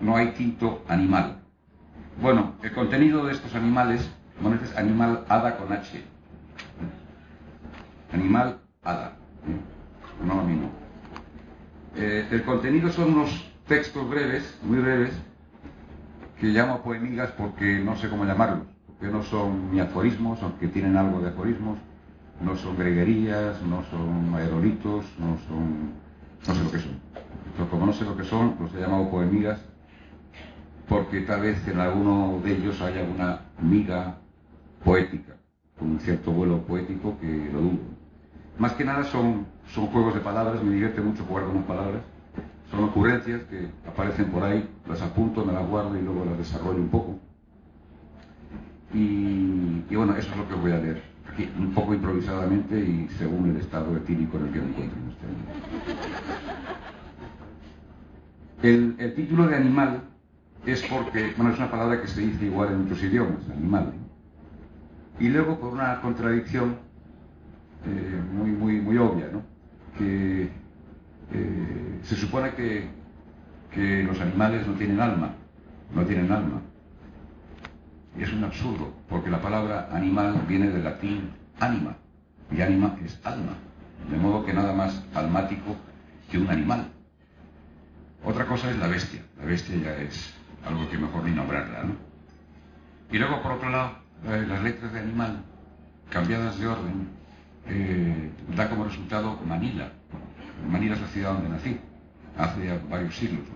No hay quinto animal. Bueno, el contenido de estos animales, este es animal hada con H. Animal hada. ¿eh? No, no. Eh, el contenido son unos textos breves, muy breves, que llamo poemigas porque no sé cómo llamarlos, porque no son ni aforismos, aunque tienen algo de aforismos, no son greguerías, no son aerolitos, no son... no sé lo que son. Entonces, como no sé lo que son, los he llamado poemigas porque tal vez en alguno de ellos haya una miga poética, con un cierto vuelo poético que lo dudo. Más que nada son, son juegos de palabras, me divierte mucho jugar con las palabras, son ocurrencias que aparecen por ahí, las apunto, me las guardo y luego las desarrollo un poco. Y, bueno, eso es lo que voy a leer, aquí, un poco improvisadamente y según el estado etílico en el que me encuentro en este momento. el título de Animal es porque, bueno, es una palabra que se dice igual en otros idiomas, animal. Y luego por una contradicción eh, muy, muy, muy obvia, ¿no? Que eh, se supone que, que los animales no tienen alma, no tienen alma. Y es un absurdo, porque la palabra animal viene del latín anima, y anima es alma, de modo que nada más almático que un animal. Otra cosa es la bestia, la bestia ya es algo que mejor ni nombrarla, ¿no? Y luego, por otro lado, las letras de animal, cambiadas de orden, eh, da como resultado Manila. Manila es la ciudad donde nací, hace varios siglos.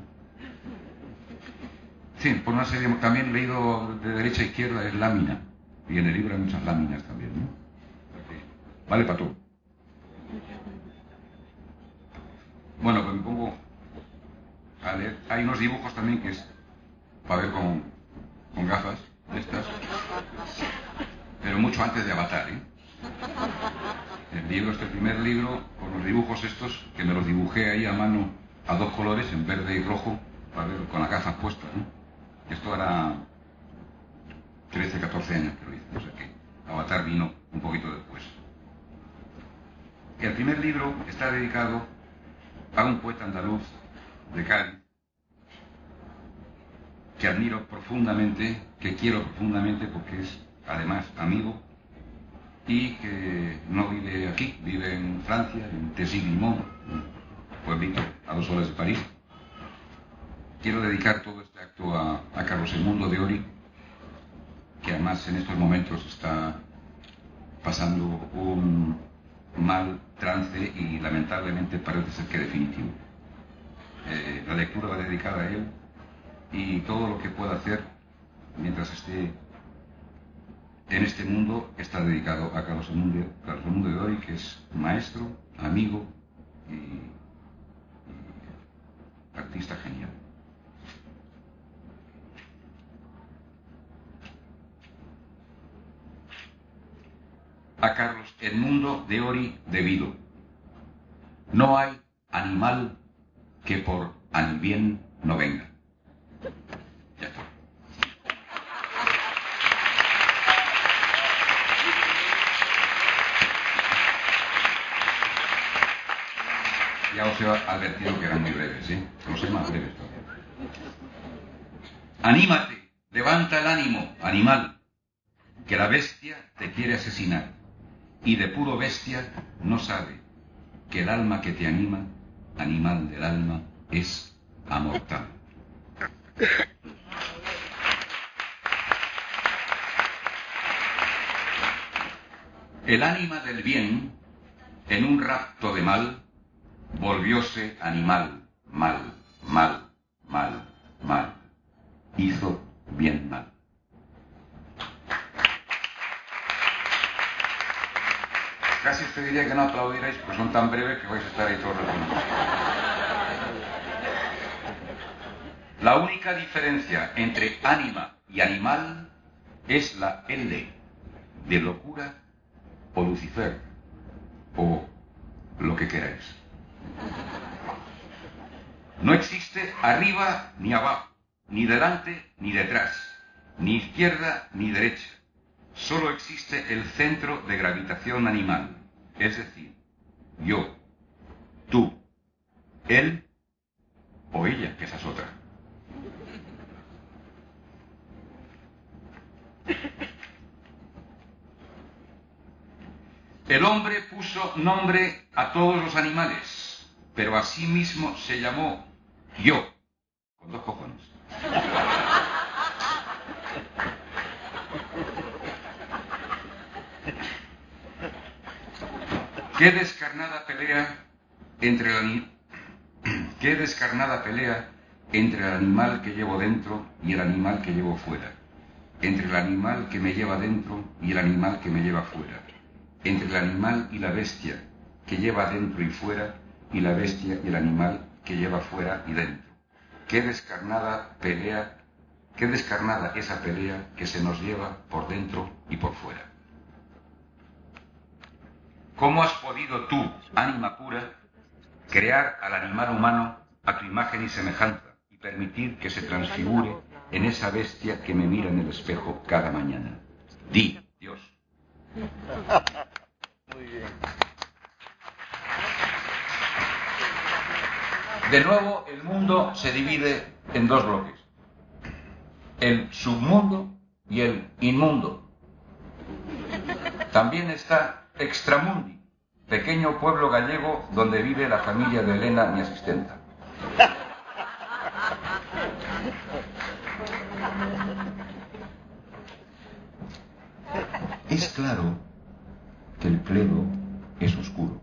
Sí, por una serie, también he leído de derecha a izquierda es lámina, y en el libro hay muchas láminas también, ¿no? Vale para todo. Bueno, pues me pongo a leer. Hay unos dibujos también que es para ver con, con gafas estas, pero mucho antes de Avatar. ¿eh? El libro, este primer libro, con los dibujos estos, que me los dibujé ahí a mano a dos colores, en verde y rojo, para ver con las gafas puestas. ¿no? Esto era 13, 14 años que lo hice, no sé qué. Avatar vino un poquito después. El primer libro está dedicado a un poeta andaluz de Cádiz, que admiro profundamente, que quiero profundamente porque es además amigo y que no vive aquí, vive en Francia, en Tessy-Limon, un pueblito a dos horas de París. Quiero dedicar todo este acto a, a Carlos Mundo de Ori, que además en estos momentos está pasando un mal trance y lamentablemente parece ser que definitivo. Eh, la lectura va dedicada a él y todo lo que pueda hacer mientras esté en este mundo está dedicado a Carlos Mundo, Carlos de Ori, que es maestro, amigo y, y artista genial. A Carlos el mundo de Ori debido. No hay animal que por al bien no venga. Ya os he advertido que eran muy breves, ¿sí? Los más breves todavía. Anímate, levanta el ánimo, animal, que la bestia te quiere asesinar y de puro bestia no sabe que el alma que te anima, animal del alma, es amortal. El ánima del bien, en un rapto de mal, volvióse animal, mal, mal, mal, mal. Hizo bien mal. Casi os pediría que no aplaudierais porque son tan breves que vais a estar ahí todo el. La única diferencia entre ánima y animal es la L de locura o Lucifer o lo que queráis. No existe arriba ni abajo, ni delante ni detrás, ni izquierda ni derecha. Solo existe el centro de gravitación animal, es decir, yo, tú, él o ella, que esa es otra. El hombre puso nombre a todos los animales, pero a sí mismo se llamó yo, con dos cojones. Qué descarnada pelea entre el qué descarnada pelea entre el animal que llevo dentro y el animal que llevo fuera, entre el animal que me lleva dentro y el animal que me lleva fuera, entre el animal y la bestia que lleva dentro y fuera y la bestia y el animal que lleva fuera y dentro. Qué descarnada pelea, qué descarnada esa pelea que se nos lleva por dentro y por fuera. ¿Cómo has podido tú, ánima pura, crear al animal humano a tu imagen y semejanza y permitir que se transfigure en esa bestia que me mira en el espejo cada mañana? Di, Dios. Muy bien. De nuevo, el mundo se divide en dos bloques. El submundo y el inmundo. También está Extramundi, pequeño pueblo gallego donde vive la familia de Elena, mi asistenta. Es claro que el clero es oscuro.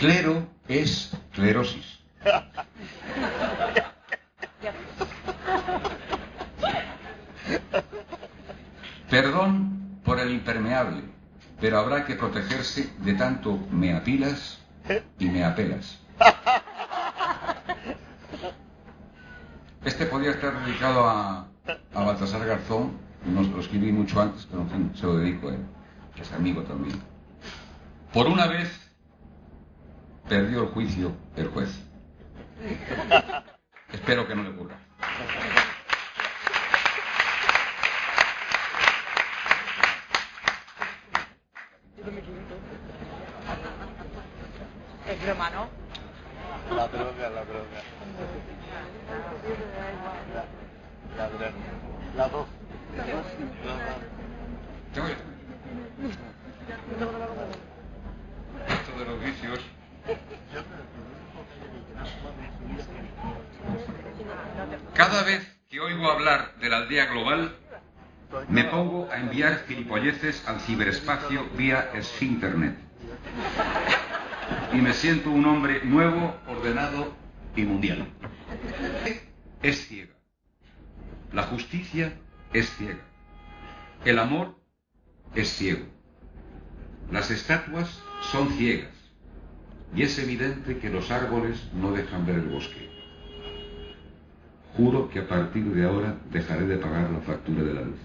Clero es clerosis. Perdón por el impermeable, pero habrá que protegerse de tanto me apilas y me apelas. Este podría estar dedicado a, a Baltasar Garzón, no lo escribí mucho antes, pero se lo dedico a él, que es amigo también. Por una vez perdió el juicio el juez. Espero que no le ocurra. Es broma, ¿no? La droga, la droga. La, la droga. La dos. Tengo ya. Esto de los vicios. Cada vez que oigo hablar de la aldea global, me pongo a enviar gilipolleces al vía Internet. Y me siento un hombre nuevo, ordenado y mundial. Es ciega. La justicia es ciega. El amor es ciego. Las estatuas son ciegas. Y es evidente que los árboles no dejan ver el bosque. Juro que a partir de ahora dejaré de pagar la factura de la luz.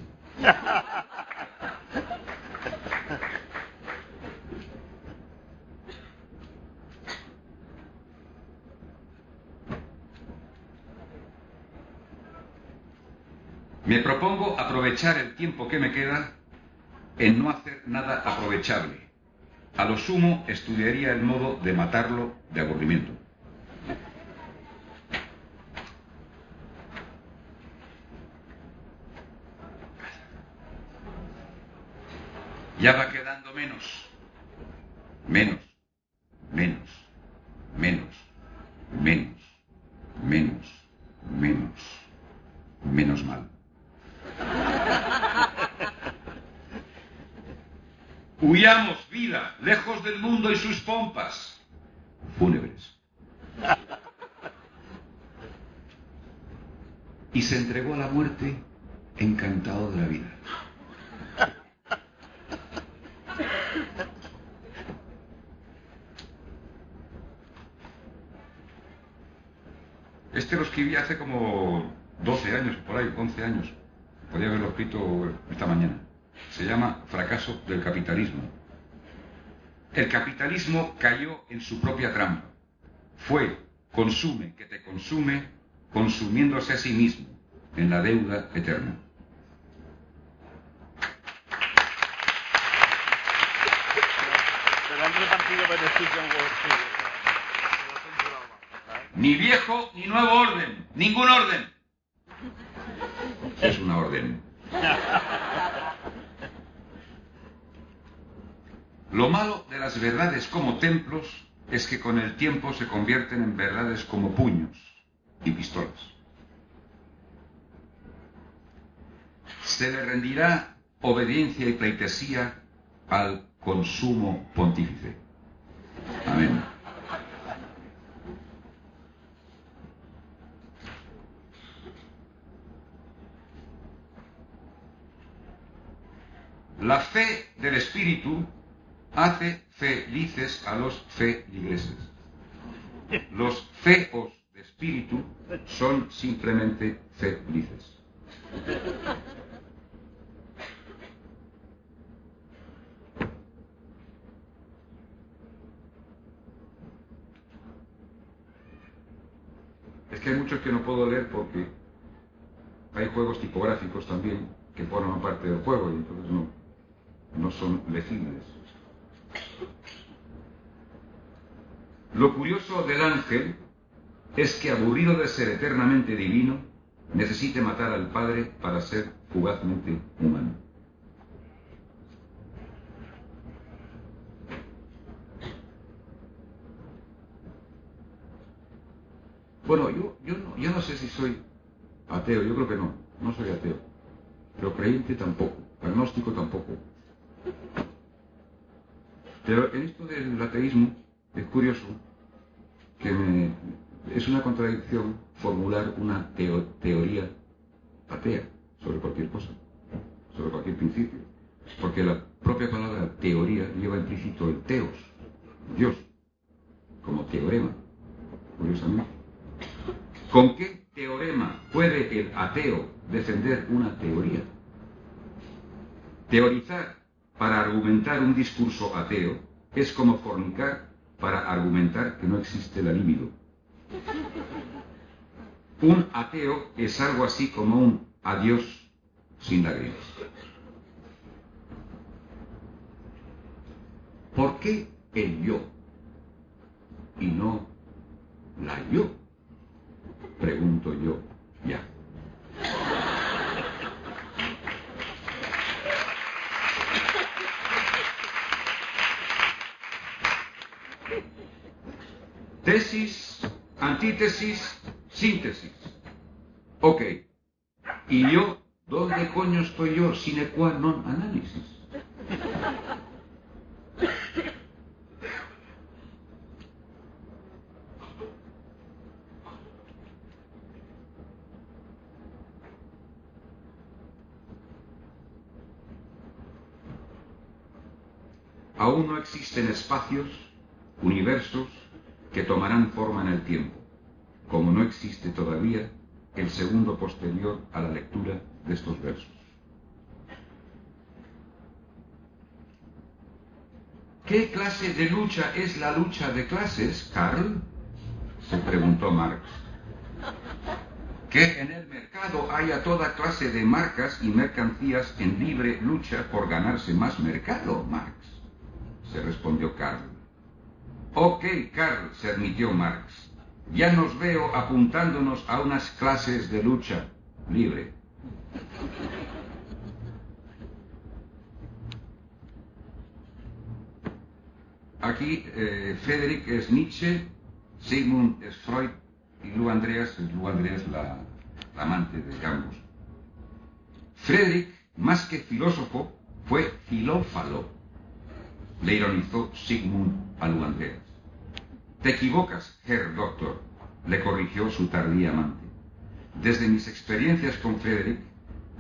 Me propongo aprovechar el tiempo que me queda en no hacer nada aprovechable. A lo sumo estudiaría el modo de matarlo de aburrimiento. Ya va quedando menos. Menos. Menos. Menos. Menos. Menos. Menos. Menos mal. Huyamos, vida, lejos del mundo y sus pompas fúnebres. Y se entregó a la muerte encantado de la vida. este lo escribí hace como 12 años, por ahí, 11 años. Podría haberlo escrito esta mañana. Se llama Fracaso del capitalismo. El capitalismo cayó en su propia trampa. Fue consume que te consume, consumiéndose a sí mismo en la deuda eterna. Ni viejo ni nuevo orden, ningún orden. Es una orden. Lo malo de las verdades como templos es que con el tiempo se convierten en verdades como puños y pistolas. Se le rendirá obediencia y pleitesía al consumo pontífice. Amén. La fe del Espíritu hace felices a los feligreses. Los feos de espíritu son simplemente felices. Hay muchos que no puedo leer porque hay juegos tipográficos también que forman parte del juego y entonces no, no son legibles. Lo curioso del ángel es que aburrido de ser eternamente divino, necesite matar al Padre para ser fugazmente humano. Bueno, yo, yo, no, yo no sé si soy ateo, yo creo que no, no soy ateo, pero creyente tampoco, agnóstico tampoco. Pero en esto del ateísmo es curioso que es una contradicción formular una teoría atea sobre cualquier cosa, sobre cualquier principio. Porque la propia palabra teoría lleva implícito el teos, Dios, como teorema, curiosamente. ¿Con qué teorema puede el ateo defender una teoría? Teorizar para argumentar un discurso ateo es como fornicar para argumentar que no existe la libido. Un ateo es algo así como un adiós sin lágrimas. ¿Por qué el yo y no la yo? Pregunto yo ya. Tesis, antítesis, síntesis. Ok. ¿Y yo? ¿Dónde coño estoy yo? Sine qua non análisis. Aún no existen espacios, universos, que tomarán forma en el tiempo, como no existe todavía el segundo posterior a la lectura de estos versos. ¿Qué clase de lucha es la lucha de clases, Karl? se preguntó Marx. Que en el mercado haya toda clase de marcas y mercancías en libre lucha por ganarse más mercado, Marx, se respondió Karl. Ok, Carl, se admitió Marx. Ya nos veo apuntándonos a unas clases de lucha libre. Aquí eh, Friedrich es Nietzsche, Sigmund es Freud y Lu Andreas Lu Andreas la, la amante de ambos. Friedrich, más que filósofo, fue filófalo. Le ironizó Sigmund a Lu Andreas. Te equivocas, Herr Doctor, le corrigió su tardía amante. Desde mis experiencias con Frederick,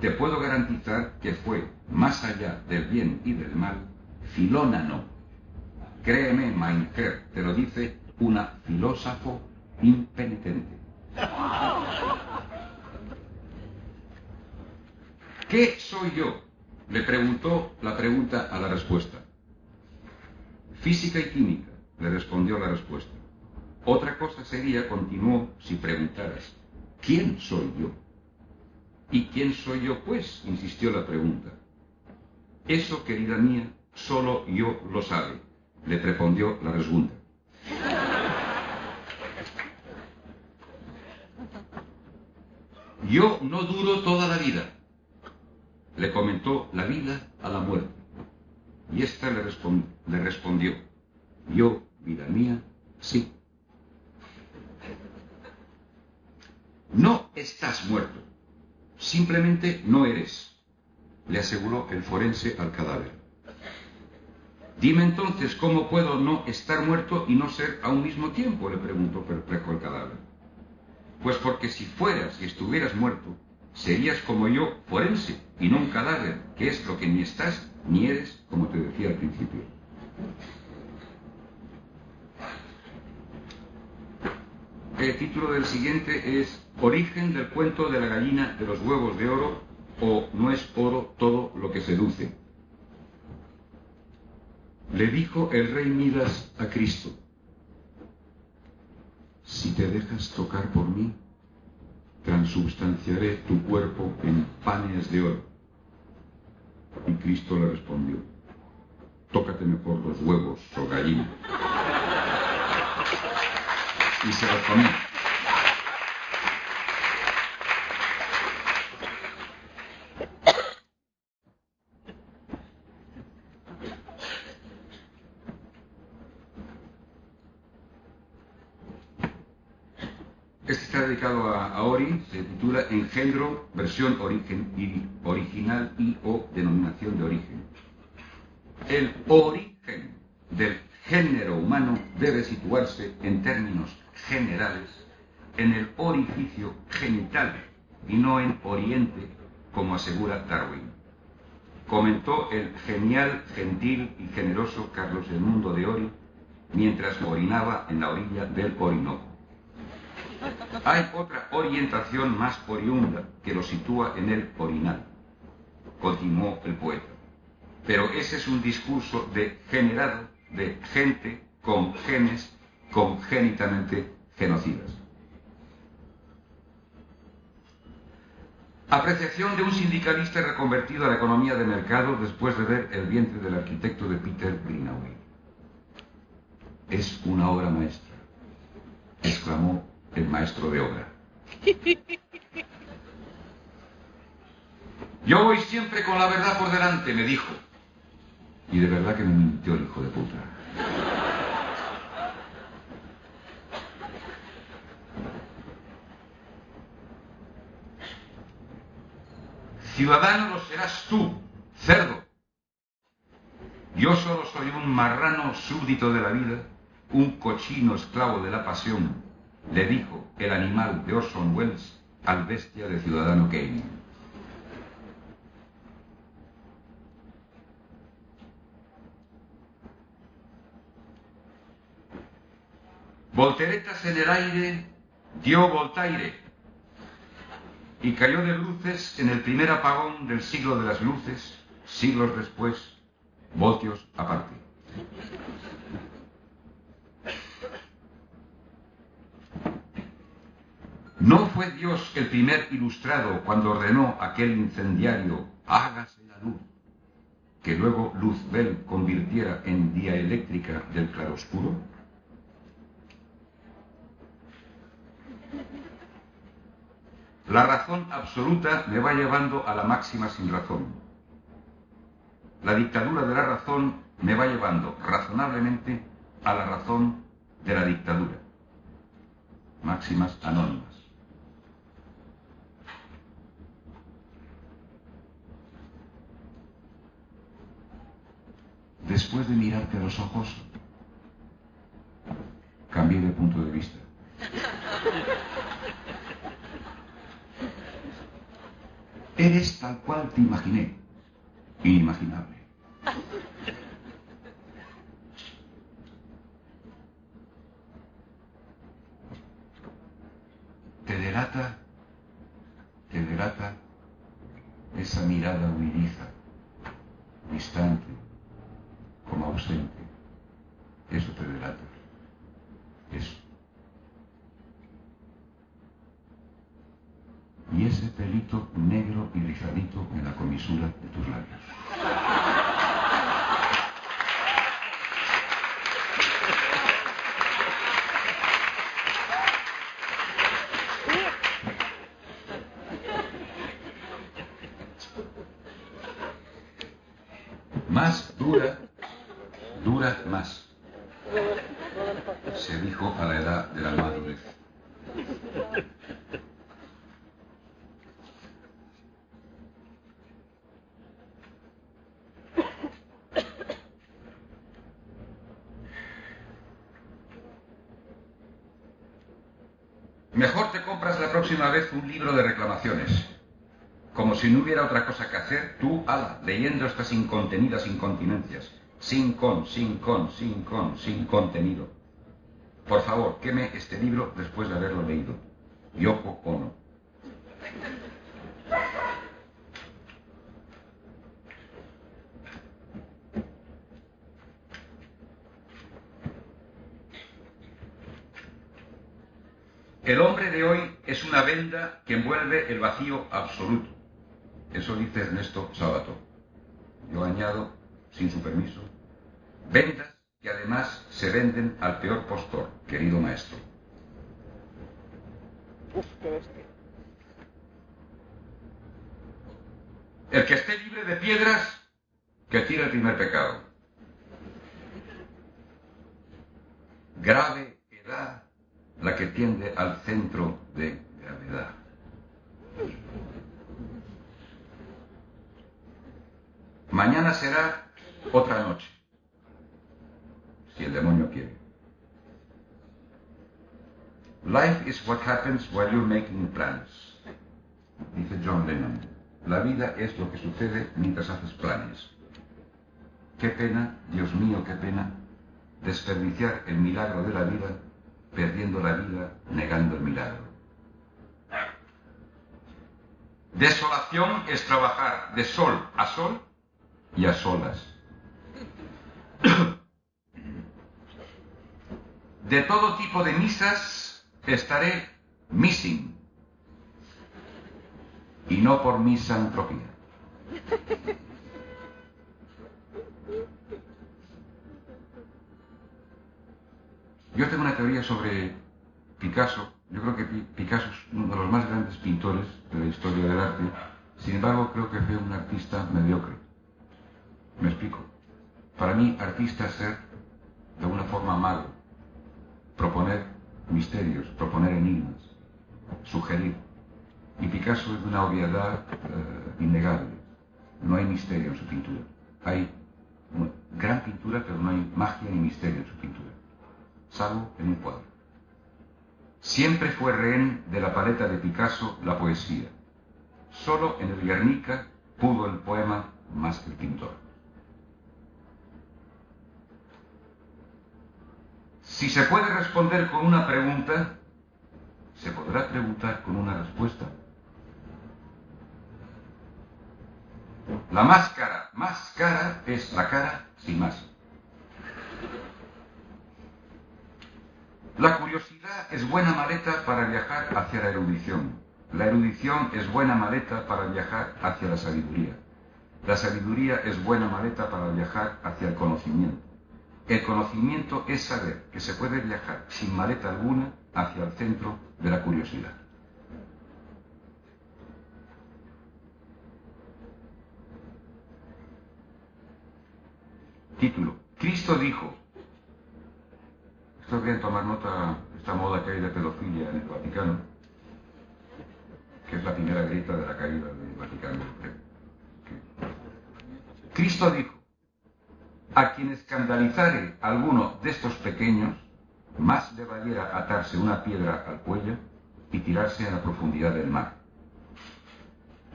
te puedo garantizar que fue, más allá del bien y del mal, filónano. Créeme, mein Herr, te lo dice una filósofo impenitente. ¿Qué soy yo? Le preguntó la pregunta a la respuesta. Física y química, le respondió la respuesta. Otra cosa sería, continuó, si preguntaras, ¿quién soy yo? ¿Y quién soy yo, pues? insistió la pregunta. Eso, querida mía, solo yo lo sabe, le respondió la respuesta. Yo no duro toda la vida, le comentó la vida a la muerte. Y ésta le, le respondió, yo, vida mía, sí. No estás muerto, simplemente no eres, le aseguró el forense al cadáver. Dime entonces cómo puedo no estar muerto y no ser a un mismo tiempo, le preguntó perplejo el cadáver. Pues porque si fueras y estuvieras muerto, serías como yo, forense, y no un cadáver, que es lo que ni estás ni eres, como te decía al principio. El título del siguiente es Origen del cuento de la gallina de los huevos de oro o no es oro todo lo que seduce. Le dijo el rey Midas a Cristo, si te dejas tocar por mí, transubstanciaré tu cuerpo en panes de oro. Y Cristo le respondió, tócate mejor los huevos, o gallina. Y se los comió. dedicado a, Ori, se titula Engendro, versión origen, original y o denominación de origen. El origen del género humano debe situarse en términos generales en el orificio genital y no en oriente, como asegura Darwin. Comentó el genial, gentil y generoso Carlos el Mundo de Ori mientras orinaba en la orilla del Orinoco. Hay otra orientación más oriunda que lo sitúa en el orinal, continuó el poeta. Pero ese es un discurso degenerado de gente con genes congénitamente genocidas. Apreciación de un sindicalista reconvertido a la economía de mercado después de ver el vientre del arquitecto de Peter Greenaway. Es una obra maestra, exclamó el maestro de obra. Yo voy siempre con la verdad por delante, me dijo. Y de verdad que me mintió el hijo de puta. Ciudadano lo serás tú, cerdo. Yo solo soy un marrano súbdito de la vida, un cochino esclavo de la pasión, le dijo el animal de Orson Welles al bestia de Ciudadano Kane. Volteretas en el aire dio Voltaire y cayó de luces en el primer apagón del siglo de las luces, siglos después, voltios aparte. ¿No fue Dios el primer ilustrado cuando ordenó aquel incendiario, hágase la luz, que luego Luzbel convirtiera en día eléctrica del claroscuro? La razón absoluta me va llevando a la máxima sin razón. La dictadura de la razón me va llevando razonablemente a la razón de la dictadura. Máximas anónimas. después de mirarte a los ojos, cambié de punto de vista. Eres tal cual te imaginé, inimaginable. Te delata, te delata esa mirada huidiza, distante, como ausente. Eso te delata. Eso. Y ese pelito negro y rizadito en la comisura de tus labios. Más dura, dura más. Se dijo a la edad de la madurez. Mejor te compras la próxima vez un libro de reclamaciones. Como si no hubiera hacer, tú, ala, leyendo estas incontenidas incontinencias. Sin con, sin con, sin con, sin contenido. Por favor, queme este libro después de haberlo leído. Yoko Ono. El hombre de hoy es una venda que envuelve el vacío absoluto. Eso dice Ernesto Sabato. Yo añado, sin su permiso, vendas que además se venden al peor postor, querido maestro. Uf, qué bestia. El que esté libre de piedras, que tire el primer pecado. Grave edad la que tiende al centro de gravedad. Mañana será otra noche, si el demonio quiere. Life is what happens while you're making plans, dice John Lennon. La vida es lo que sucede mientras haces planes. Qué pena, Dios mío, qué pena, desperdiciar el milagro de la vida perdiendo la vida, negando el milagro. Desolación es trabajar de sol a sol y a solas. De todo tipo de misas estaré missing y no por misantropía. Yo tengo una teoría sobre Picasso. Yo creo que Picasso es uno de los más grandes pintores de la historia del arte. Sin embargo, creo que fue un artista mediocre. Me explico. Para mí, artista es ser de una forma mago, proponer misterios, proponer enigmas, sugerir. Y Picasso es de una obviedad eh, innegable. No hay misterio en su pintura. Hay gran pintura, pero no hay magia ni misterio en su pintura salvo en un cuadro. Siempre fue rehén de la paleta de Picasso la poesía. Solo en el Guernica pudo el poema más que el pintor. Si se puede responder con una pregunta, se podrá preguntar con una respuesta. La máscara más cara es la cara sin más. La curiosidad es buena maleta para viajar hacia la erudición. La erudición es buena maleta para viajar hacia la sabiduría. La sabiduría es buena maleta para viajar hacia el conocimiento. El conocimiento es saber que se puede viajar sin maleta alguna hacia el centro de la curiosidad. Título. Cristo dijo, esto bien tomar nota esta moda que hay de pedofilia en el Vaticano, que es la primera grita de la caída del Vaticano. Cristo dijo, a quien escandalizare alguno de estos pequeños, más le valiera atarse una piedra al cuello y tirarse a la profundidad del mar.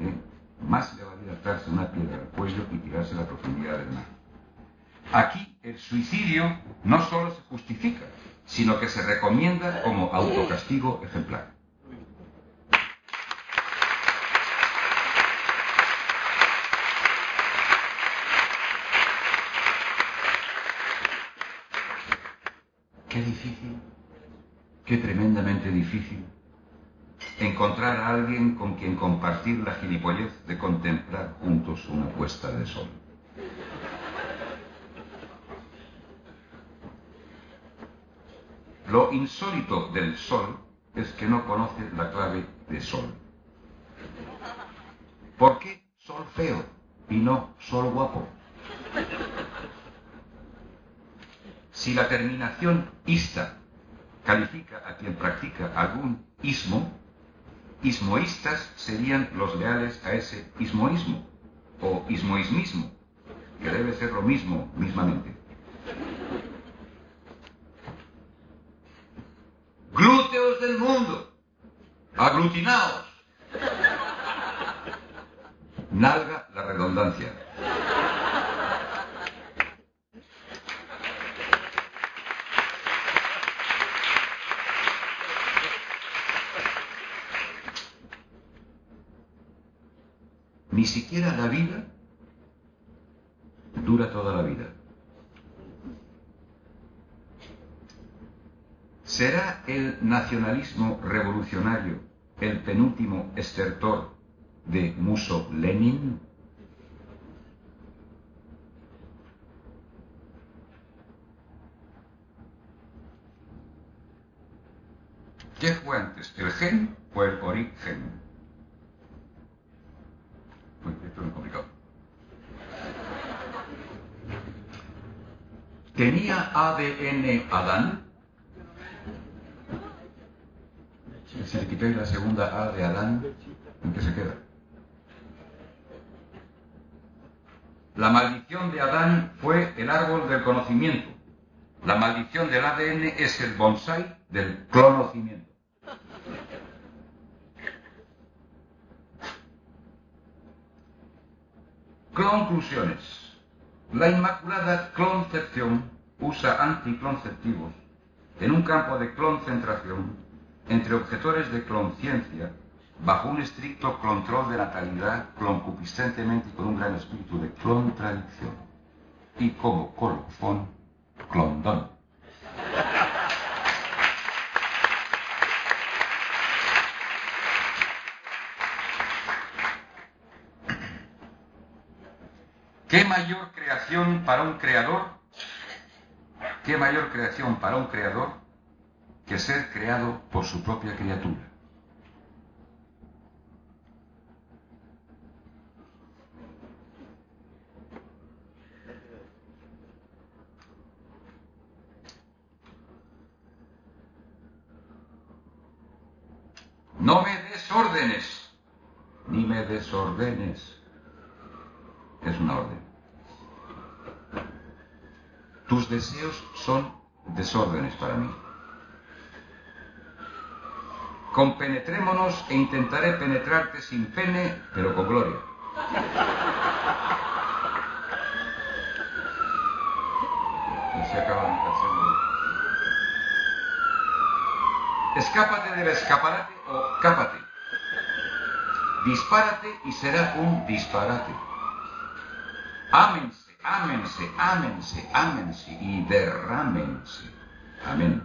¿Eh? Más le valiera atarse una piedra al cuello y tirarse a la profundidad del mar. Aquí el suicidio no solo se justifica, sino que se recomienda como autocastigo ejemplar. Qué difícil, qué tremendamente difícil encontrar a alguien con quien compartir la gilipollez de contemplar juntos una puesta de sol. Lo insólito del sol es que no conoce la clave de sol. ¿Por qué sol feo y no sol guapo? Si la terminación ista califica a quien practica algún ismo, ismoístas serían los leales a ese ismoísmo o ismoísmismo, que debe ser lo mismo mismamente. Glúteos del mundo, aglutinaos. Nalga la redundancia. Ni siquiera la vida dura toda la vida. ¿Será el nacionalismo revolucionario el penúltimo estertor de Muso Lenin? ¿Qué fue antes, el gen o el origen? Complicado. ¿Tenía ADN Adán? Si le quitáis la segunda A de Adán, ¿en qué se queda? La maldición de Adán fue el árbol del conocimiento. La maldición del ADN es el bonsai del conocimiento. Conclusiones. La Inmaculada Concepción usa anticonceptivos en un campo de concentración entre objetores de clonciencia bajo un estricto control de natalidad concupiscentemente y con un gran espíritu de contradicción y como colofón clondón. ¿Qué mayor creación para un creador? ¿Qué mayor creación para un creador que ser creado por su propia criatura? No me des órdenes, ni me desordenes. Es una orden. Tus deseos son desórdenes para mí. Compenetrémonos e intentaré penetrarte sin pene, pero con gloria. Escápate del escaparate o cápate. Dispárate y será un disparate. Ámense, ámense, ámense, ámense y derrámense. Amén.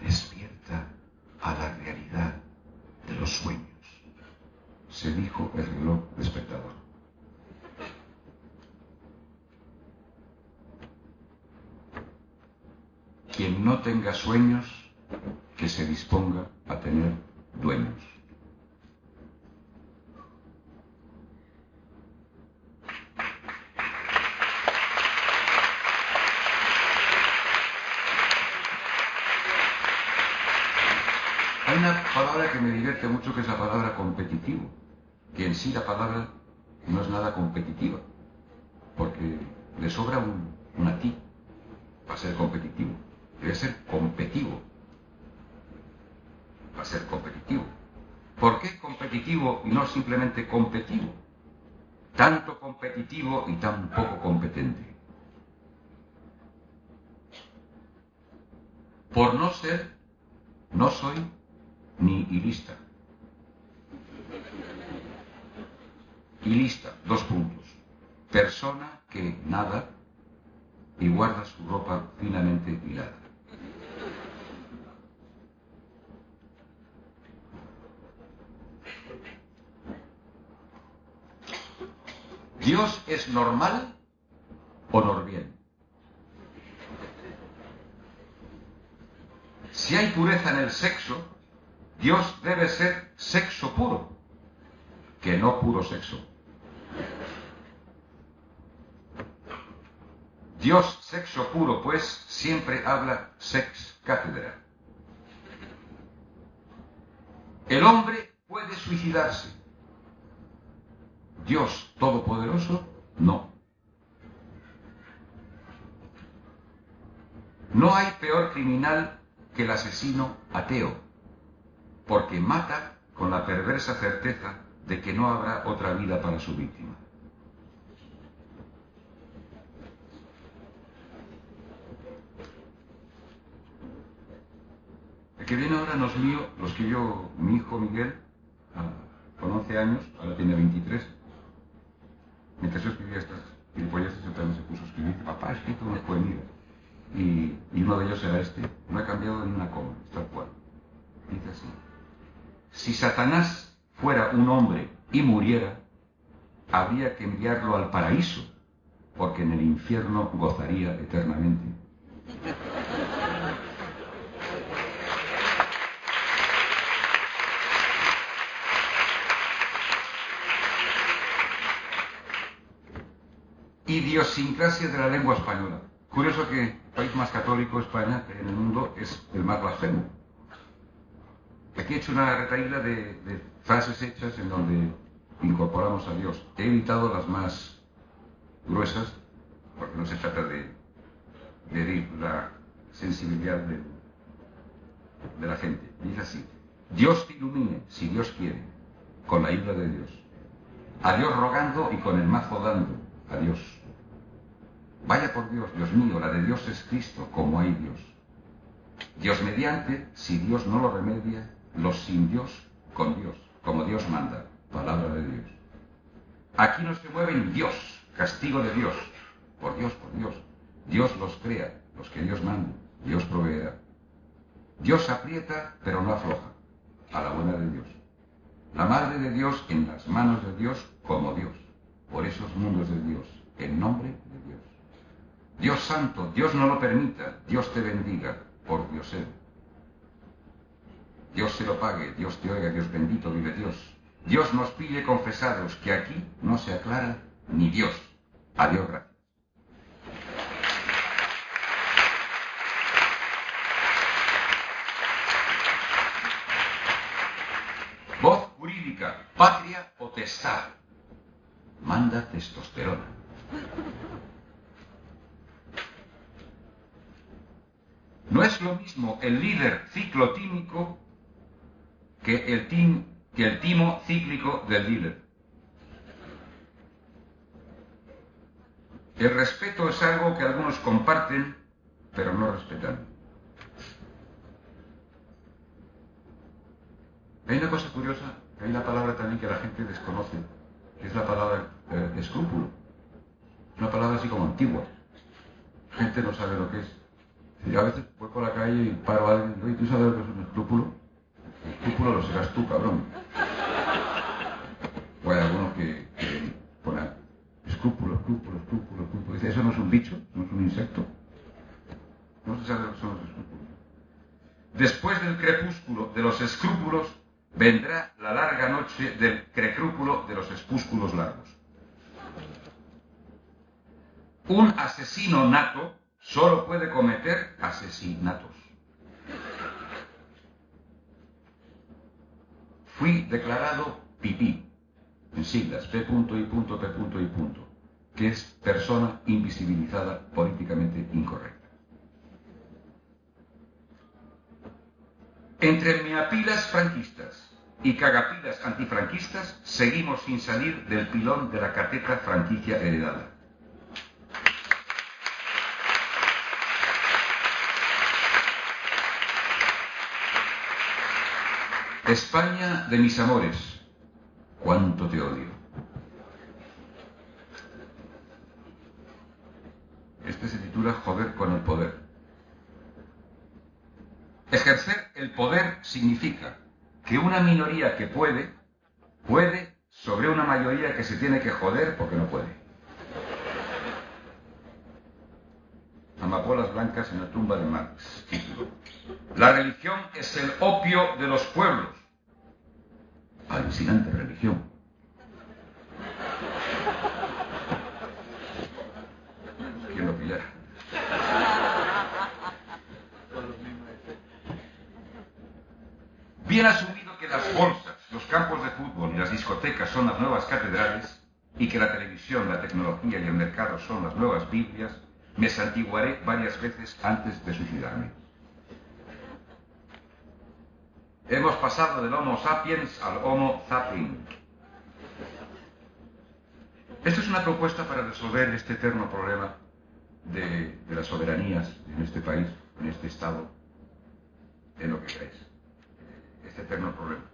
Despierta a la realidad de los sueños, se dijo el reloj despertador. Quien no tenga sueños, que se disponga a tener dueños. Hay una palabra que me divierte mucho que es la palabra competitivo, que en sí la palabra no es nada competitiva, porque le sobra un, una para ser competitivo, debe ser competitivo para ser competitivo. ¿Por qué y no simplemente competitivo? Tanto competitivo y tan poco competente. Por no ser, no soy ni ilista. y lista, dos puntos. Persona que nada y guarda su ropa finamente hilada. ¿Dios es normal o norbién? Si hay pureza en el sexo, Dios debe ser sexo puro, que no puro sexo. Dios, sexo puro, pues, siempre habla sex cátedra. El hombre puede suicidarse. Dios Todopoderoso, no. No hay peor criminal que el asesino ateo, porque mata con la perversa certeza de que no habrá otra vida para su víctima. El que viene ahora no es mío, lo escribió mi hijo Miguel, ah, con 11 años, ahora tiene 23. Mientras yo escribía estas gilipolleces, él también se puso a escribir. Papá escrito unos poemillas. Y, y uno de ellos era este. No he cambiado ni una coma, tal cual. Dice así. Si Satanás fuera un hombre y muriera, habría que enviarlo al paraíso, porque en el infierno gozaría eternamente. Idiosincrasia de la lengua española. Curioso que el país más católico, España, en el mundo, es el más blasfemo. Aquí he hecho una retaíla de, de frases hechas en donde incorporamos a Dios. He evitado las más gruesas, porque no se trata de, de herir la sensibilidad de, la gente. Dice así, Dios te ilumine, si Dios quiere, con la ayuda de Dios. A Dios rogando y con el mazo dando, a Dios. Vaya por Dios, Dios mío, la de Dios es Cristo, como hay Dios. Dios mediante, si Dios no lo remedia, los sin Dios con Dios, como Dios manda, palabra de Dios. Aquí no se mueve ni Dios, castigo de Dios, por Dios, por Dios. Dios los crea, los que Dios manda, Dios proveerá. Dios aprieta, pero no afloja, a la buena de Dios. La madre de Dios en las manos de Dios como Dios, por esos mundos de Dios, en nombre de Dios. Dios santo, Dios no lo permita, Dios te bendiga, por Dios él. Dios se lo pague, Dios te oiga, Dios bendito, vive Dios. Dios nos pide confesados que aquí no se aclara ni Dios. Adiós, gracias. Voz jurídica, patria o testar. Manda testosterona. No es lo mismo el líder ciclotímico que el, tim, que el timo cíclico del líder. El respeto es algo que algunos comparten, pero no respetan. Hay una cosa curiosa, hay una palabra también que la gente desconoce, que es la palabra eh, escrúpulo. Es una palabra así como antigua. Gente no sabe lo que es. Y a veces voy por la calle y paro a alguien y ¿tú sabes lo que es un escrúpulo? El escrúpulo lo serás tú, cabrón. O hay algunos que, que ponen escrúpulo, escrúpulo, escrúpulo, escrúpulo. Dice, ¿eso no es un bicho? ¿No es un insecto? No se sabe lo que son los escrúpulos. Después del crepúsculo de los escrúpulos vendrá la larga noche del crecrúpulo de los espúsculos largos. Un asesino nato solo puede cometer asesinatos. Fui declarado pipí, en siglas P.I.P. que es persona invisibilizada políticamente incorrecta. Entre meapilas franquistas y cagapilas antifranquistas seguimos sin salir del pilón de la cateta franquicia heredada. España de mis amores, cuánto te odio. Este se titula Joder con el poder. Ejercer el poder significa que una minoría que puede, puede sobre una mayoría que se tiene que joder porque no puede. Amapolas blancas en la tumba de Marx. La religión es el opio de los pueblos Alucinante religión. ¿Quién lo pillara? Bien asumido que las bolsas, los campos de fútbol y las discotecas son las nuevas catedrales y que la televisión, la tecnología y el mercado son las nuevas Biblias, me santiguaré varias veces antes de suicidarme. Hemos pasado del Homo sapiens al Homo zapping. Esta es una propuesta para resolver este eterno problema de, las soberanías en este país, en este Estado, en lo que queráis. Este eterno problema.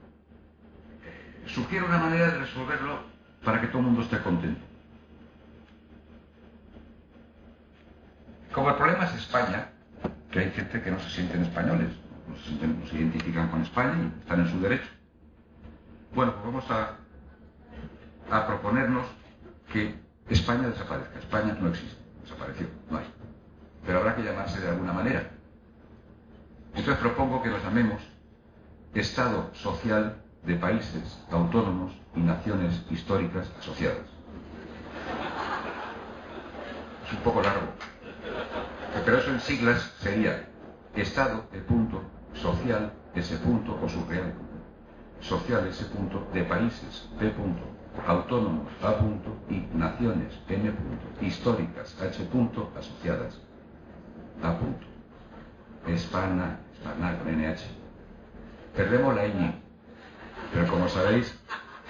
Sugiero una manera de resolverlo para que todo el mundo esté contento. Como el problema es España, que hay gente que no se sienten españoles, no se, identifican con España y están en su derecho. Bueno, pues vamos a, proponernos que España desaparezca. España no existe, desapareció, no hay. Pero habrá que llamarse de alguna manera. Entonces propongo que nos llamemos Estado Social de Países Autónomos y Naciones Históricas Asociadas. Es un poco largo, pero eso en siglas sería Estado, de punto, social, ese punto, o surreal, social, ese punto, de países, P punto, autónomos, A punto, y naciones, N punto, históricas, H punto, asociadas, A. Hispana, hispana con NH. Perdemos la ñ, pero como sabéis,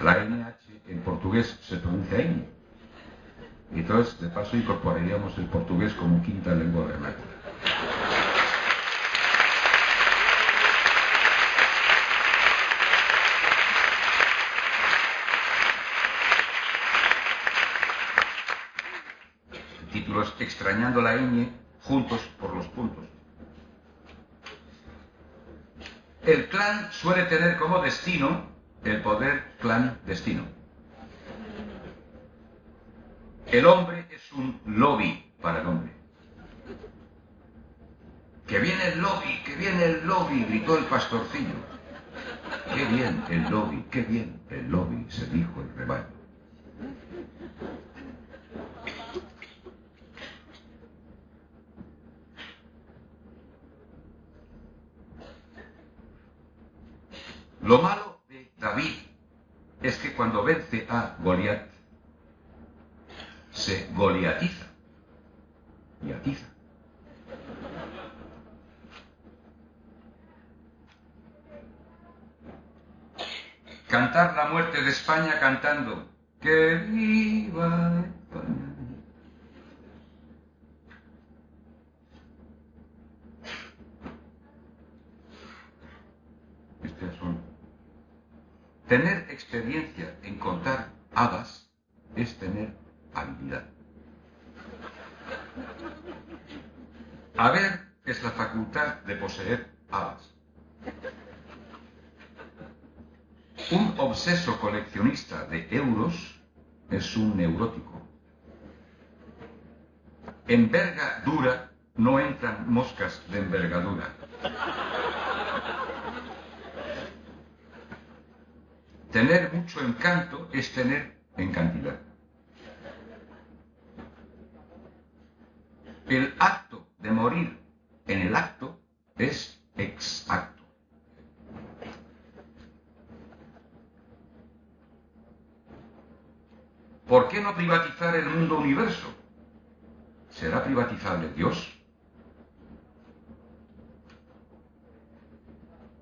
la NH en portugués se pronuncia ñ. Entonces, de paso, incorporaríamos el portugués como quinta lengua vernácula. El título es Extrañando la ñ, juntos por los puntos. El clan suele tener como destino el poder clan-destino. El hombre es un lobby para el hombre. Que viene el lobby, que viene el lobby, gritó el pastorcillo. Qué bien el lobby, qué bien el lobby, se dijo el rebaño.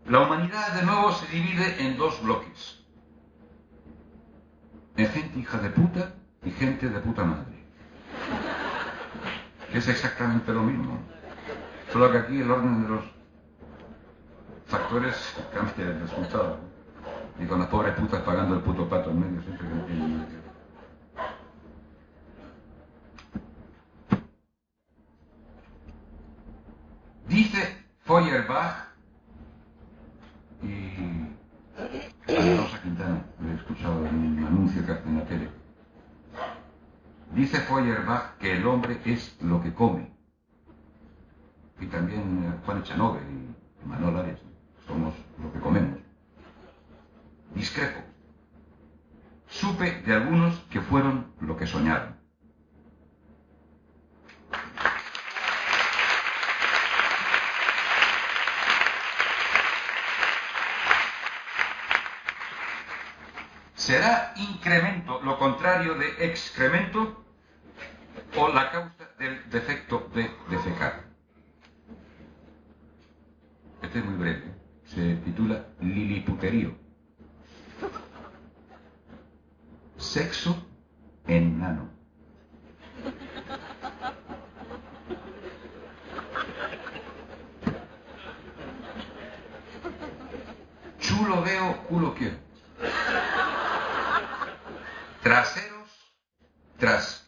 La humanidad de nuevo se divide en dos bloques. En gente hija de puta y gente de puta madre. Es exactamente lo mismo. Solo que aquí el orden de los factores cambia el resultado. Y con las pobres putas pagando el puto pato en medio siempre que Ana Rosa Quintana, lo he escuchado en un anuncio que hace en la tele. Dice Feuerbach que el hombre es lo que come. Y también eh, Juan Echanove y Manuel Arias. Somos lo que comemos. Discrepo. Supe de algunos que fueron lo que soñaron. ¿Será incremento lo contrario de excremento o la causa del defecto de defecar? Este es muy breve. Se titula Liliputerío. Sexo en nano. Chulo veo, culo quiero. Traseros, traseros.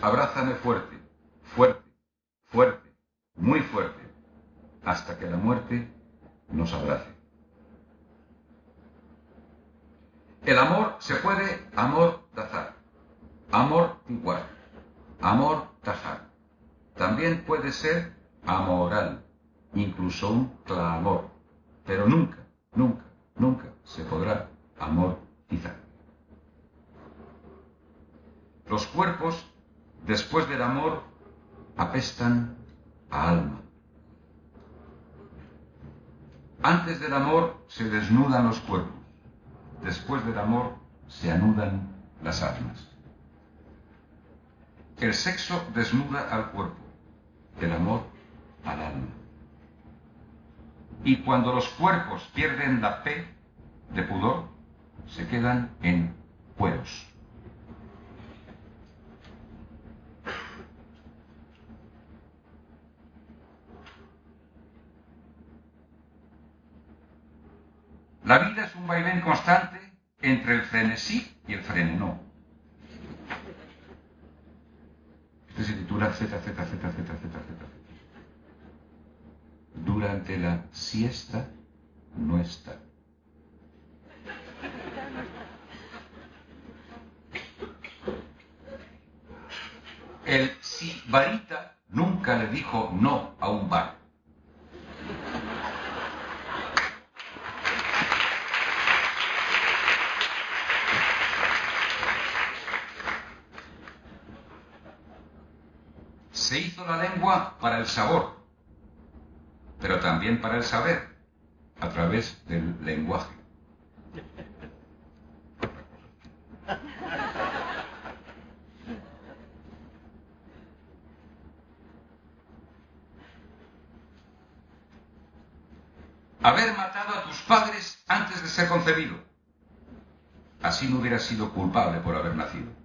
Abrázame fuerte, fuerte, fuerte, muy fuerte, hasta que la muerte nos abrace. El amor se puede amor dazar, amor igual, amor tajar. También puede ser amoral, incluso un prenda, peito. Se hizo la lengua para el sabor, pero también para el saber, a través del lenguaje. Haber matado a tus padres antes de ser concebido. Así no hubieras sido culpable por haber nacido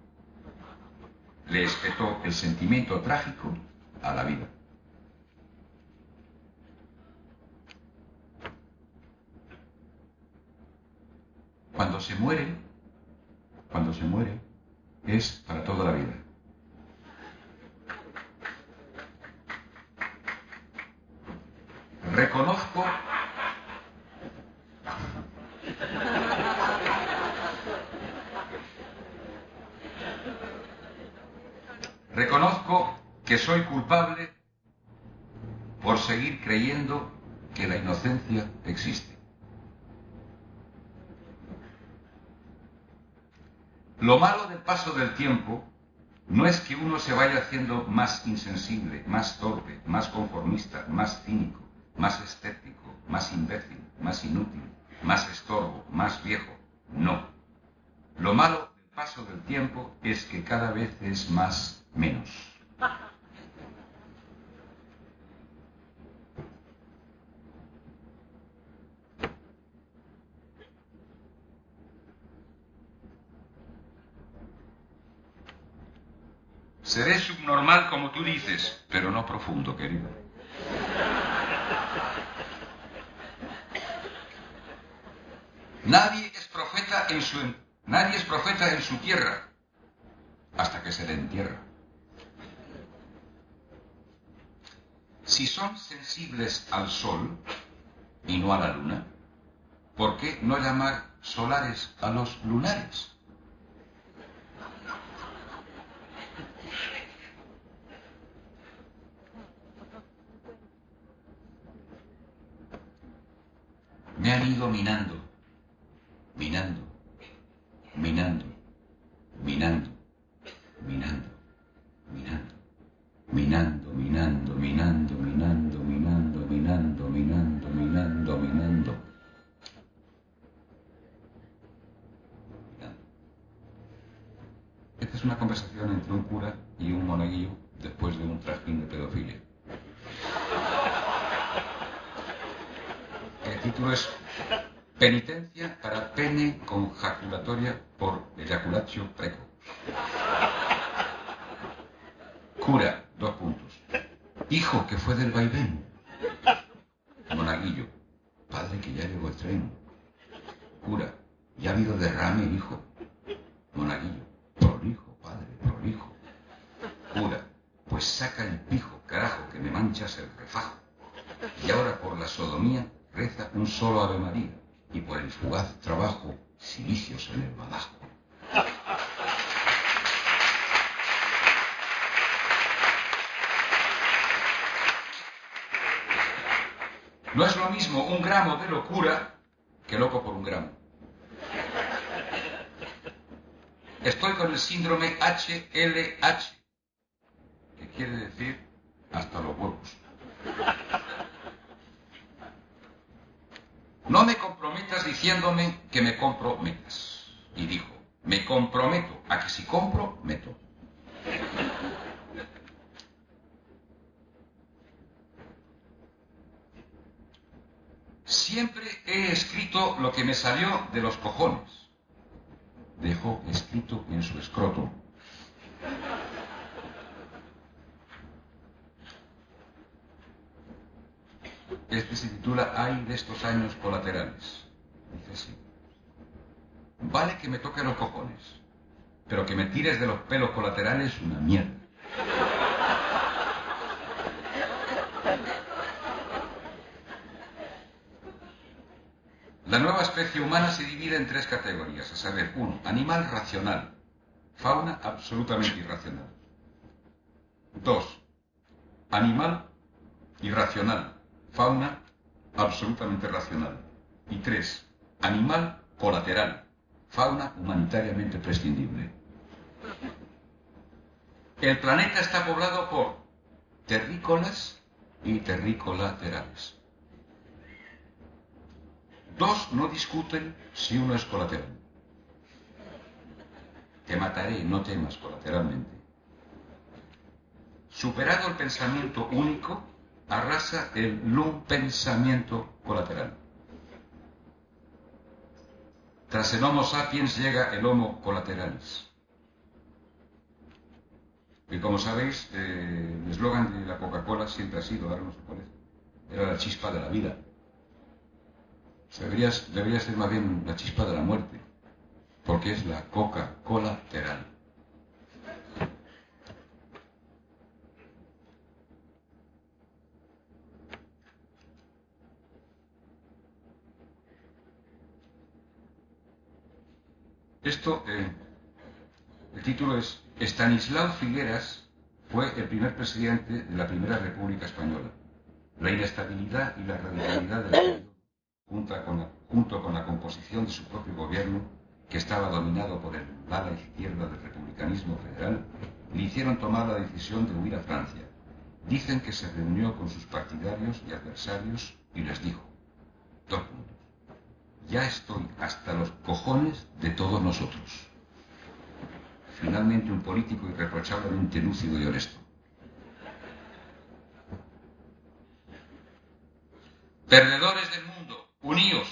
le espetó el sentimiento trágico a la vida. Cuando se muere, cuando se muere, es para toda la vida. Reconozco Reconozco que soy culpable por seguir creyendo que la inocencia existe. Lo malo del paso del tiempo no es que uno se vaya haciendo más insensible, más torpe, más conformista, más cínico, más escéptico, más imbécil, más inútil, más estorbo, más viejo. No. Lo malo del paso del tiempo es que cada vez es más menos. Seré subnormal como tú dices, pero no profundo, querido. Nadie es profeta en su, nadie es profeta en su tierra hasta que se le entierra. Si son sensibles al sol y no a la luna, ¿por qué no llamar solares a los lunares? Me han ido minando, minando, minando, minando, minando, minando, minando, minando, minando, minando, minando, minando, minando, minando, minando. Esta es una conversación entre un cura y un monaguillo después de un trajín de pedofilia. El título es Penitencia para pene con jaculatoria por eyaculatio precoz. Cura, dos puntos. Hijo que fue del vaivén. Monaguillo, padre que ya llegó el tren. Cura, ya ha habido derrame, hijo. Monaguillo, prolijo, padre, prolijo. Cura, pues saca el pijo, carajo, que me manchas el refajo. Y ahora por la sodomía reza un solo Ave María y por el fugaz trabajo silicios en el badajo. No es lo mismo un gramo de locura que loco por un gramo. Estoy con el síndrome HLH, quiere decir hasta los huevos. No me comprometas diciéndome que me comprometas. Y dijo, me comprometo a que si compro, meto. Siempre he escrito lo que me salió de los cojones. Dejó escrito en su escroto. Este se titula Hay de estos años colaterales. Dice así. Vale que me toque los cojones, pero que me tires de los pelos colaterales una mierda. La nueva especie humana se divide en tres categorías, a saber, uno, animal racional, fauna absolutamente irracional. Dos, animal irracional, fauna absolutamente racional. Y tres, animal colateral, fauna humanitariamente prescindible. El planeta está poblado por terrícolas y terrícolaterales. Dos no discuten si uno es colateral. Te mataré, no temas colateralmente. Superado el pensamiento único, arrasa el lum pensamiento colateral. Tras el Homo sapiens llega el Homo colateralis. Y como sabéis, eh, el eslogan de la Coca-Cola siempre ha sido, ahora no sé cuál es, era la chispa de la vida. Debería, ser más bien la chispa de la muerte, porque es la Coca-Cola Esto, eh, el título es Estanislao Figueras fue el primer presidente de la Primera República Española. La inestabilidad y la radicalidad del periodo, junto con, la, junto con la composición de su propio gobierno, que estaba dominado por el ala izquierda del republicanismo federal, le hicieron tomar la decisión de huir a Francia. Dicen que se reunió con sus partidarios y adversarios y les dijo, dos puntos, ya estoy hasta los cojones de todos nosotros. Finalmente un político irreprochablemente lúcido y honesto. Perdedores del mundo, uníos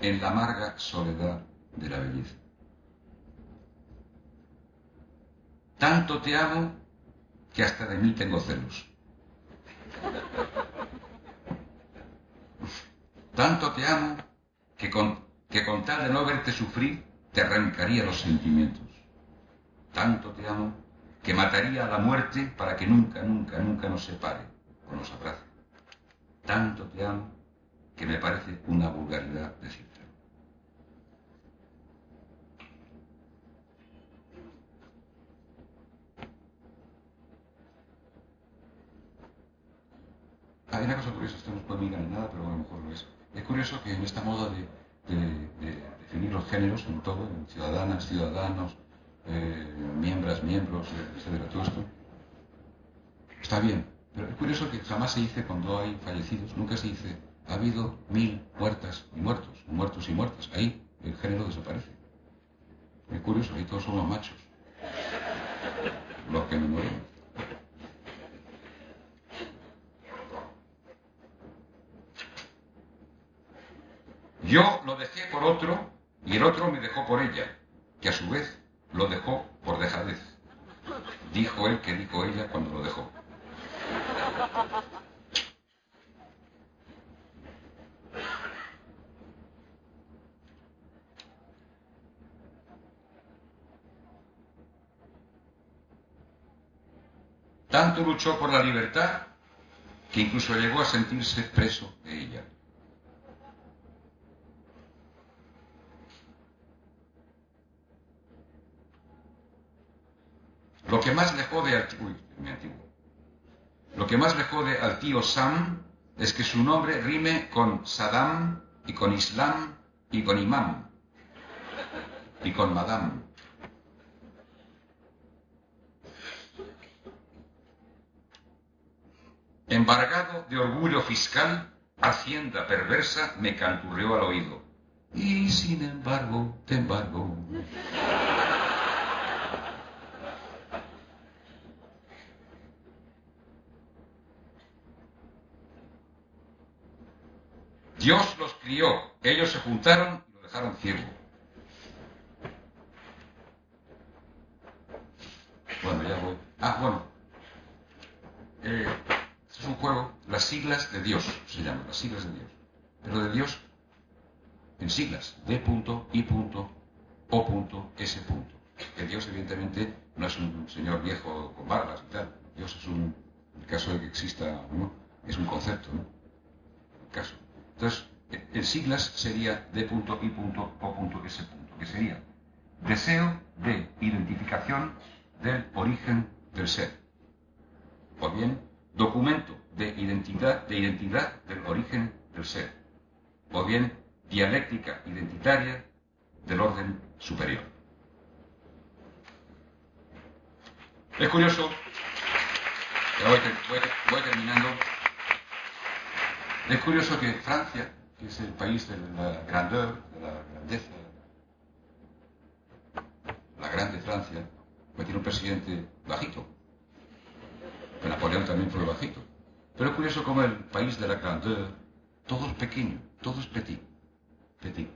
en la amarga soledad de la belleza. Tanto te amo que hasta de mí tengo celos. Tanto te amo que con que con tal de no verte sufrir te arrancaría los sentimientos. Tanto te amo que mataría a la muerte para que nunca, nunca, nunca nos separe o nos abrace. Tanto te amo que me parece una vulgaridad decirte. Hay una cosa curiosa, esto no puede mirar en nada, pero a lo mejor lo es. Es curioso que en esta moda de, definir los géneros en todo, en ciudadanas, ciudadanos, eh, miembros, miembros, etcétera, todo esto, está bien. Pero es curioso que jamás se dice cuando hay fallecidos, nunca se dice, ha habido mil muertas y muertos, muertos y muertas. Ahí el género desaparece. Es curioso, ahí todos somos machos. Los que me mueren. Yo lo dejé por otro y el otro me dejó por ella, que a su vez lo dejó por dejadez. Dijo él que dijo ella cuando lo dejó. Tanto luchó por la libertad que incluso llegó a sentirse preso de ella. Lo que más le jode al tío, Lo que más le jode al tío Sam es que su nombre rime con Saddam y con Islam y con Imam y con Madame. Embargado de orgullo fiscal, Hacienda perversa me canturreó al oído. Y sin embargo, te embargo. Dios los crió, ellos se juntaron y lo dejaron ciego. Bueno, ya voy. Ah, bueno. Eh, este es un juego, las siglas de Dios se llaman, las siglas de Dios. Pero de Dios en siglas, D. I. O. S. Que Dios evidentemente no es un señor viejo con barbas y tal. Dios es un, en el caso de que exista, ¿no? es un concepto, ¿no? El caso. Entonces, en siglas sería D.I.O.S. que sería deseo de identificación del origen del ser. O bien, documento de identidad, de identidad del origen del ser. O bien, dialéctica identitaria del orden superior. Es curioso, voy terminando, es curioso que Francia, que es el país de la grandeur, de la grandeza, la grande Francia, pues tiene un presidente bajito. Napoleón también fue bajito. Pero es curioso como el país de la grandeur, todo es pequeño, todo es petit. Petit.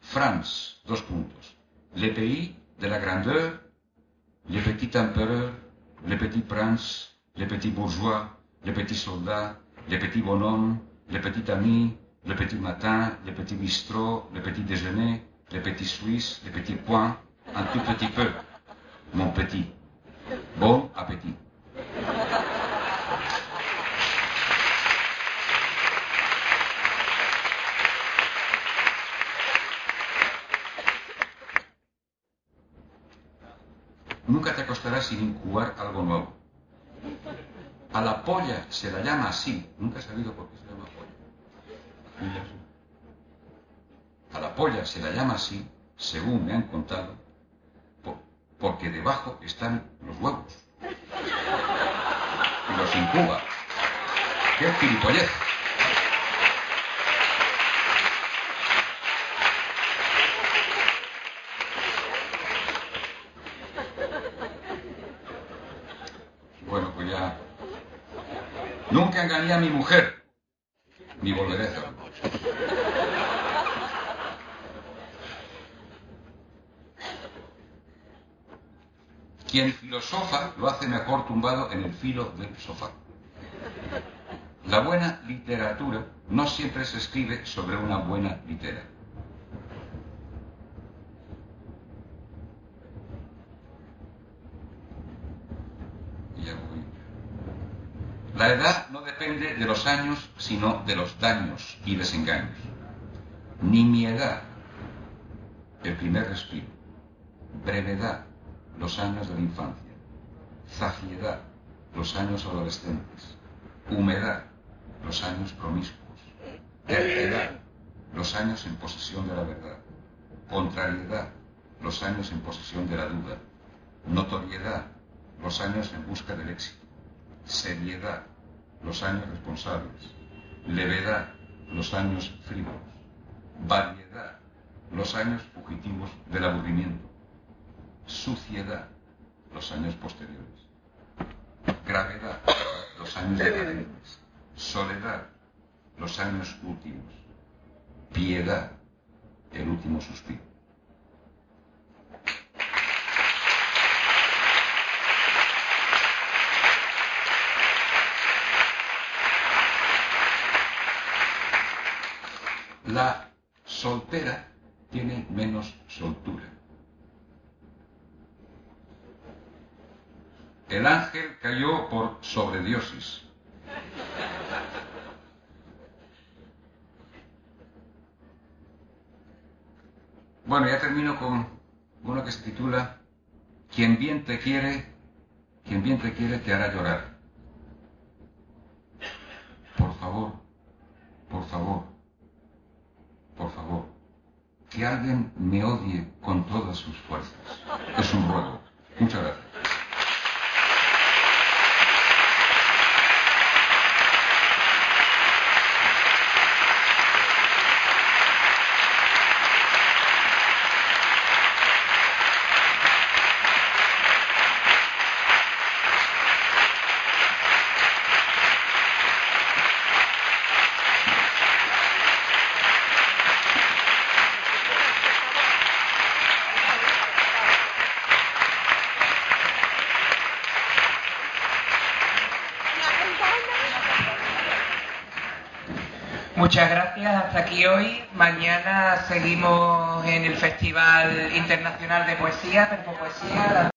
France, dos puntos. Le pays de la grandeur, le petit empereur, le petit prince, le petit bourgeois, le petit soldat, les petits bonhommes, les petits amis, le petit matin, le petit bistrot, le petit déjeuner, les petits suisses, les petits points, un tout petit peu. Mon petit. Bon appétit. Nunca te acostarás sin algo nuevo. A la polla se la llama así. Nunca he sabido por qué se llama polla. A la polla se la llama así, según me han contado, porque debajo están los huevos. Y los incuba. ¡Qué gilipollez! Nunca engañé mi mujer, ni volveré a hacerlo. Quien filosofa lo hace mejor tumbado en el filo del sofá. La buena literatura no siempre se escribe sobre una buena litera. La edad no depende de los años, sino de los daños y desengaños. Nimiedad, el primer respiro. Brevedad, los años de la infancia. Zafiedad, los años adolescentes. Humedad, los años promiscuos. Terquedad, los años en posesión de la verdad. Contrariedad, los años en posesión de la duda. Notoriedad, los años en busca del éxito. Seriedad, los años responsables. Levedad, los años frívolos. Variedad, los años fugitivos del aburrimiento. Suciedad, los años posteriores. Gravedad, los años decadentes. Soledad, los años últimos. Piedad, el último suspiro. La soltera tiene menos soltura. El ángel cayó por sobrediosis. Bueno, ya termino con uno que se titula Quien bien te quiere, quien bien te quiere te hará llorar. Por favor, por favor, que alguien me odie con todas sus fuerzas. Es un ruego. Muchas gracias. Muchas gracias, hasta aquí hoy. Mañana seguimos en el Festival Internacional de Poesía, Poesía.